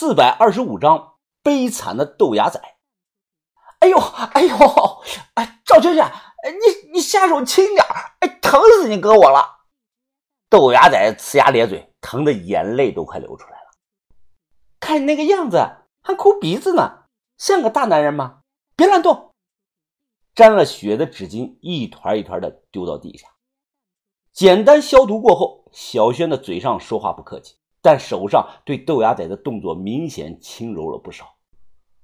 四百二十五章悲惨的豆芽仔。哎呦，哎呦，哎，赵娟娟，哎，你你下手轻点哎，疼死你哥我了！豆芽仔呲牙咧嘴，疼的眼泪都快流出来了。看你那个样子，还哭鼻子呢，像个大男人吗？别乱动！沾了血的纸巾一团一团的丢到地下。简单消毒过后，小轩的嘴上说话不客气，但手上对豆芽仔的动作明显轻柔了不少。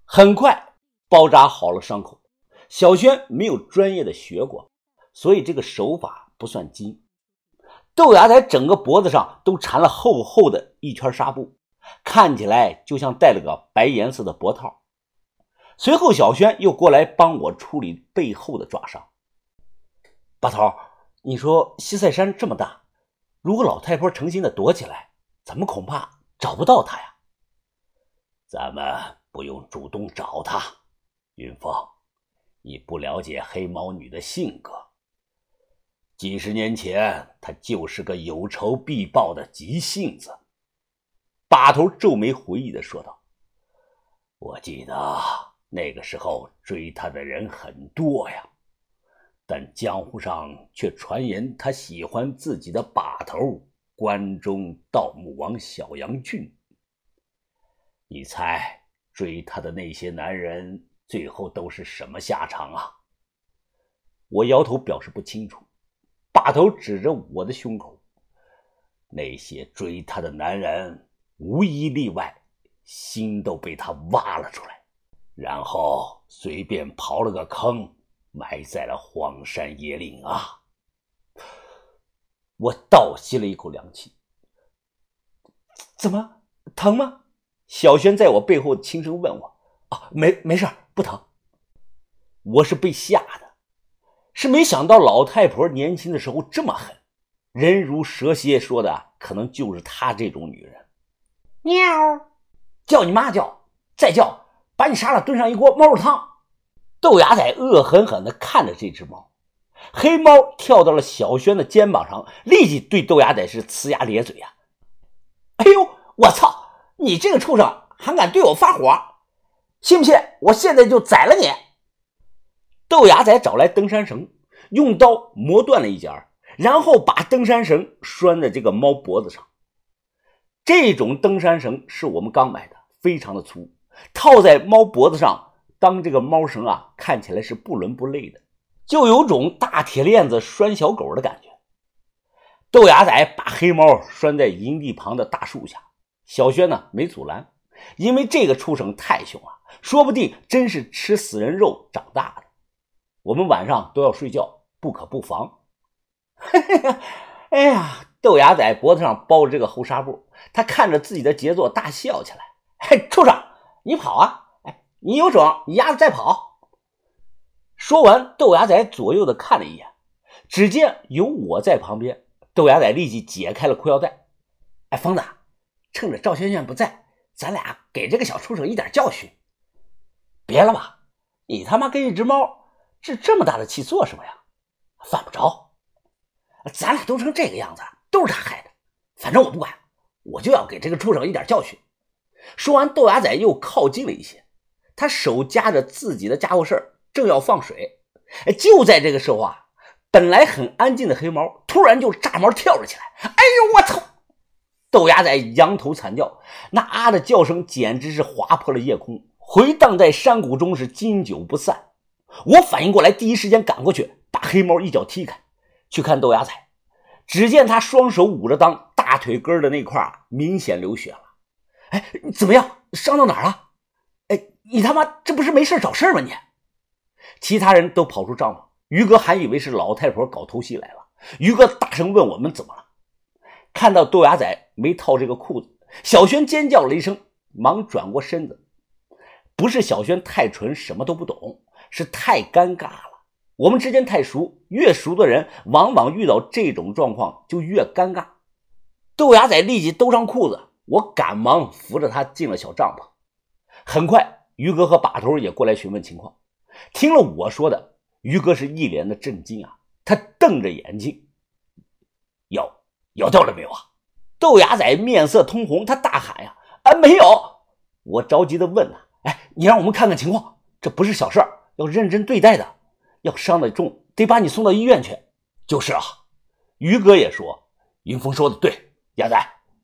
很快。包扎好了伤口，小轩没有专业的学过，所以这个手法不算精。豆芽仔整个脖子上都缠了厚厚的一圈纱布，看起来就像戴了个白颜色的脖套。随后，小轩又过来帮我处理背后的抓伤。把头，你说西塞山这么大，如果老太婆诚心的躲起来，咱们恐怕找不到她呀。咱们不用主动找她。云峰，你不了解黑毛女的性格。几十年前，她就是个有仇必报的急性子。把头皱眉回忆的说道：“我记得那个时候追她的人很多呀，但江湖上却传言她喜欢自己的把头关中盗墓王小杨俊。你猜追她的那些男人？”最后都是什么下场啊？我摇头表示不清楚。把头指着我的胸口，那些追他的男人无一例外，心都被他挖了出来，然后随便刨了个坑，埋在了荒山野岭啊！我倒吸了一口凉气。怎么疼吗？小轩在我背后轻声问我。啊，没没事不疼，我是被吓的，是没想到老太婆年轻的时候这么狠，人如蛇蝎，说的可能就是她这种女人。喵，叫你妈叫，再叫把你杀了炖上一锅猫肉汤。豆芽仔恶狠狠地看着这只猫，黑猫跳到了小轩的肩膀上，立即对豆芽仔是呲牙咧嘴呀！哎呦，我操，你这个畜生还敢对我发火！信不信我现在就宰了你？豆芽仔找来登山绳，用刀磨断了一截，然后把登山绳拴在这个猫脖子上。这种登山绳是我们刚买的，非常的粗，套在猫脖子上，当这个猫绳啊，看起来是不伦不类的，就有种大铁链子拴小狗的感觉。豆芽仔把黑猫拴在营地旁的大树下，小轩呢没阻拦，因为这个畜生太凶了。说不定真是吃死人肉长大的。我们晚上都要睡觉，不可不防。哎呀，豆芽仔脖子上包着这个厚纱布，他看着自己的杰作大笑起来。嘿，畜生，你跑啊！哎，你有种，你丫的再跑！说完，豆芽仔左右的看了一眼，只见有我在旁边，豆芽仔立即解开了裤腰带。哎，疯子，趁着赵萱萱不在，咱俩给这个小畜生一点教训。别了吧，你他妈跟一只猫置这么大的气做什么呀？犯不着。咱俩都成这个样子，都是他害的。反正我不管，我就要给这个畜生一点教训。说完，豆芽仔又靠近了一些，他手夹着自己的家伙事儿，正要放水。就在这个时候啊，本来很安静的黑猫突然就炸毛跳了起来。哎呦，我操！豆芽仔仰头惨叫，那啊的叫声简直是划破了夜空。回荡在山谷中是经久不散。我反应过来，第一时间赶过去，把黑猫一脚踢开，去看豆芽仔。只见他双手捂着裆，大腿根的那块明显流血了。哎，怎么样？伤到哪儿了？哎，你他妈这不是没事找事吗？你！其他人都跑出帐篷，于哥还以为是老太婆搞偷袭来了。于哥大声问我们怎么了。看到豆芽仔没套这个裤子，小轩尖叫了一声，忙转过身子。不是小轩太蠢，什么都不懂，是太尴尬了。我们之间太熟，越熟的人往往遇到这种状况就越尴尬。豆芽仔立即兜上裤子，我赶忙扶着他进了小帐篷。很快，于哥和把头也过来询问情况。听了我说的，于哥是一脸的震惊啊，他瞪着眼睛，咬咬掉了没有啊？豆芽仔面色通红，他大喊呀：“啊，没有！”我着急的问呐：“哎，你让我们看看情况，这不是小事儿，要认真对待的。要伤得重，得把你送到医院去。”就是啊，于哥也说，云峰说的对，鸭仔，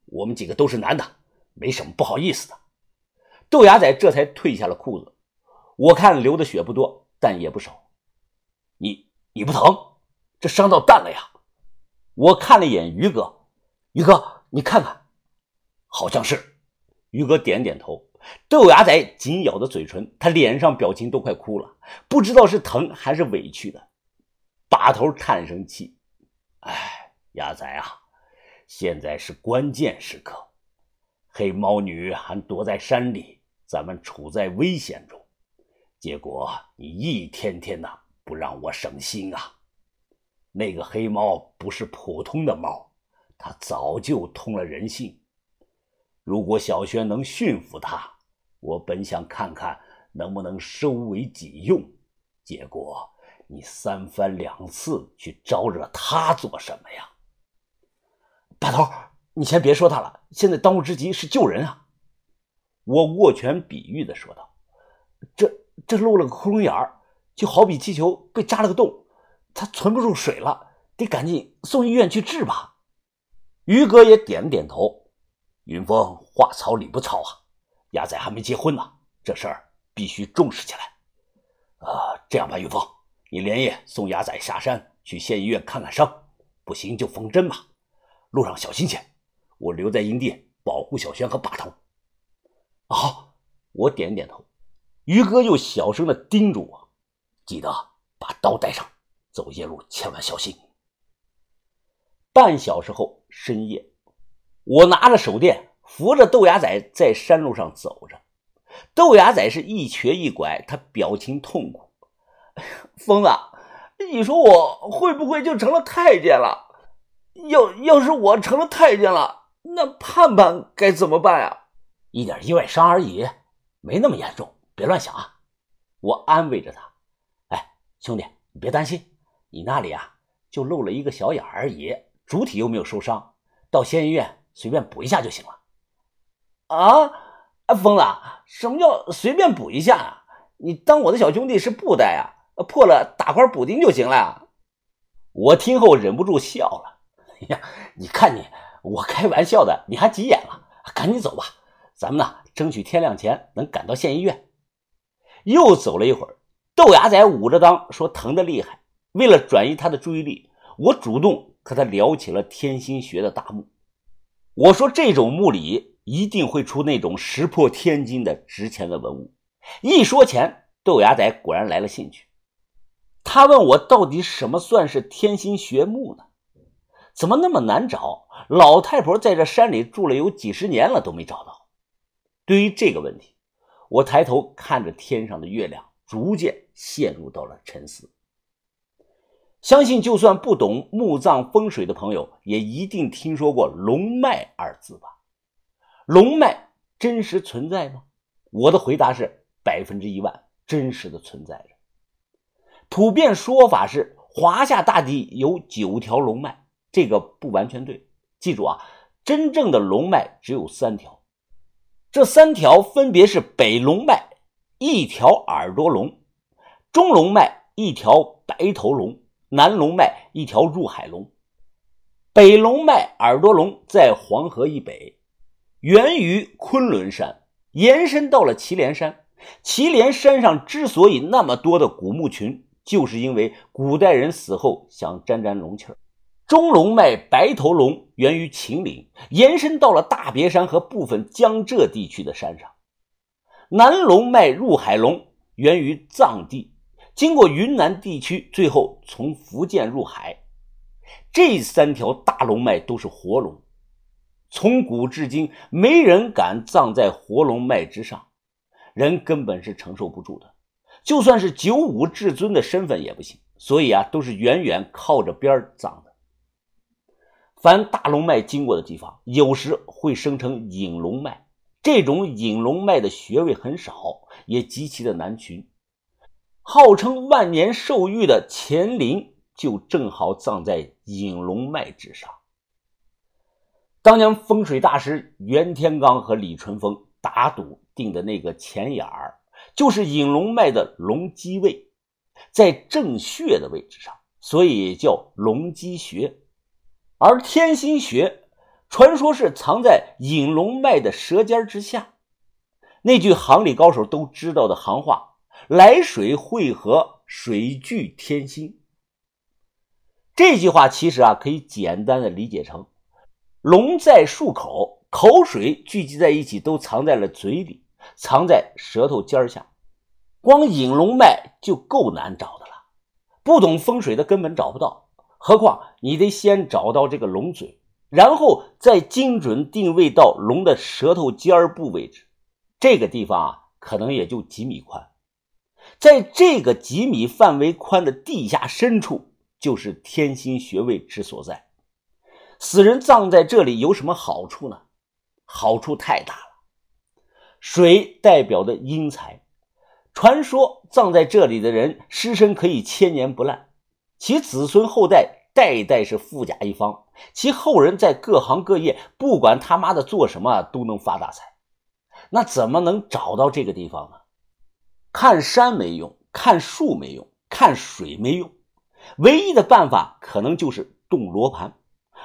我们几个都是男的，没什么不好意思的。豆芽仔这才褪下了裤子，我看流的血不多，但也不少。你你不疼？这伤到蛋了呀！我看了一眼于哥，于哥，你看看，好像是。于哥点点头。豆芽仔紧咬着嘴唇，他脸上表情都快哭了，不知道是疼还是委屈的。把头叹声气：“哎，鸭仔啊，现在是关键时刻，黑猫女还躲在山里，咱们处在危险中。结果你一天天的不让我省心啊！那个黑猫不是普通的猫，它早就通了人性。如果小轩能驯服它，我本想看看能不能收为己用，结果你三番两次去招惹他做什么呀？把头，你先别说他了，现在当务之急是救人啊！我握拳比喻的说道：“这这漏了个窟窿眼儿，就好比气球被扎了个洞，它存不住水了，得赶紧送医院去治吧。”于哥也点了点头。云峰话糙理不糙啊。鸭仔还没结婚呢，这事儿必须重视起来。啊，这样吧，云峰，你连夜送鸭仔下山去县医院看看伤，不行就缝针吧。路上小心些，我留在营地保护小轩和把头。好，我点点头。于哥又小声的叮嘱我：“记得把刀带上，走夜路千万小心。”半小时后，深夜，我拿着手电。扶着豆芽仔在山路上走着，豆芽仔是一瘸一拐，他表情痛苦。疯子，你说我会不会就成了太监了？要要是我成了太监了，那盼盼该怎么办呀？一点意外伤而已，没那么严重，别乱想啊！我安慰着他。哎，兄弟，你别担心，你那里啊就露了一个小眼而已，主体又没有受伤，到县医院随便补一下就行了。啊，疯子，什么叫随便补一下啊？你当我的小兄弟是布袋啊？破了打块补丁就行了。我听后忍不住笑了。哎呀，你看你，我开玩笑的，你还急眼了？赶紧走吧，咱们呢，争取天亮前能赶到县医院。又走了一会儿，豆芽仔捂着裆说疼得厉害。为了转移他的注意力，我主动和他聊起了天心穴的大墓。我说这种墓里。一定会出那种石破天惊的值钱的文物。一说钱，豆芽仔果然来了兴趣。他问我到底什么算是天心穴墓呢？怎么那么难找？老太婆在这山里住了有几十年了都没找到。对于这个问题，我抬头看着天上的月亮，逐渐陷入到了沉思。相信就算不懂墓葬风水的朋友，也一定听说过“龙脉”二字吧？龙脉真实存在吗？我的回答是百分之一万真实的存在着。普遍说法是华夏大地有九条龙脉，这个不完全对。记住啊，真正的龙脉只有三条，这三条分别是北龙脉一条耳朵龙，中龙脉一条白头龙，南龙脉一条入海龙。北龙脉耳朵龙在黄河以北。源于昆仑山，延伸到了祁连山。祁连山上之所以那么多的古墓群，就是因为古代人死后想沾沾龙气儿。中龙脉白头龙源于秦岭，延伸到了大别山和部分江浙地区的山上。南龙脉入海龙源于藏地，经过云南地区，最后从福建入海。这三条大龙脉都是活龙。从古至今，没人敢葬在活龙脉之上，人根本是承受不住的。就算是九五至尊的身份也不行，所以啊，都是远远靠着边儿葬的。凡大龙脉经过的地方，有时会生成隐龙脉，这种隐龙脉的穴位很少，也极其的难寻。号称万年寿玉的乾陵，就正好葬在隐龙脉之上。当年风水大师袁天罡和李淳风打赌定的那个钱眼儿，就是引龙脉的龙基位，在正穴的位置上，所以叫龙基穴。而天心穴，传说是藏在引龙脉的舌尖之下。那句行里高手都知道的行话：“来水汇合，水聚天心。”这句话其实啊，可以简单的理解成：龙在漱口，口水聚集在一起，都藏在了嘴里，藏在舌头尖下。光引龙脉就够难找的了，不懂风水的根本找不到。何况你得先找到这个龙嘴，然后再精准定位到龙的舌头尖儿部位置。这个地方啊，可能也就几米宽，在这个几米范围宽的地下深处，就是天心穴位之所在。死人葬在这里有什么好处呢？好处太大了。水代表的阴财，传说葬在这里的人尸身可以千年不烂，其子孙后代代代是富甲一方，其后人在各行各业，不管他妈的做什么都能发大财。那怎么能找到这个地方呢？看山没用，看树没用，看水没用，唯一的办法可能就是动罗盘，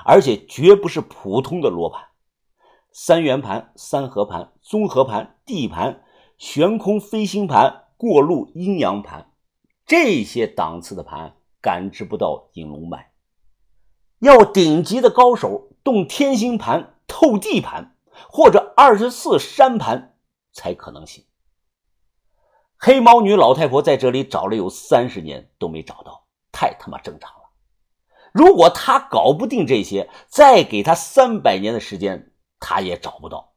而且绝不是普通的罗盘，三元盘、三合盘、综合盘、地盘、悬空飞星盘、过路阴阳盘，这些档次的盘感知不到引龙脉，要顶级的高手动天星盘、透地盘。或者二十四山盘才可能行。黑毛女老太婆在这里找了有三十年都没找到，太他妈正常了。如果她搞不定这些，再给她三百年的时间，她也找不到。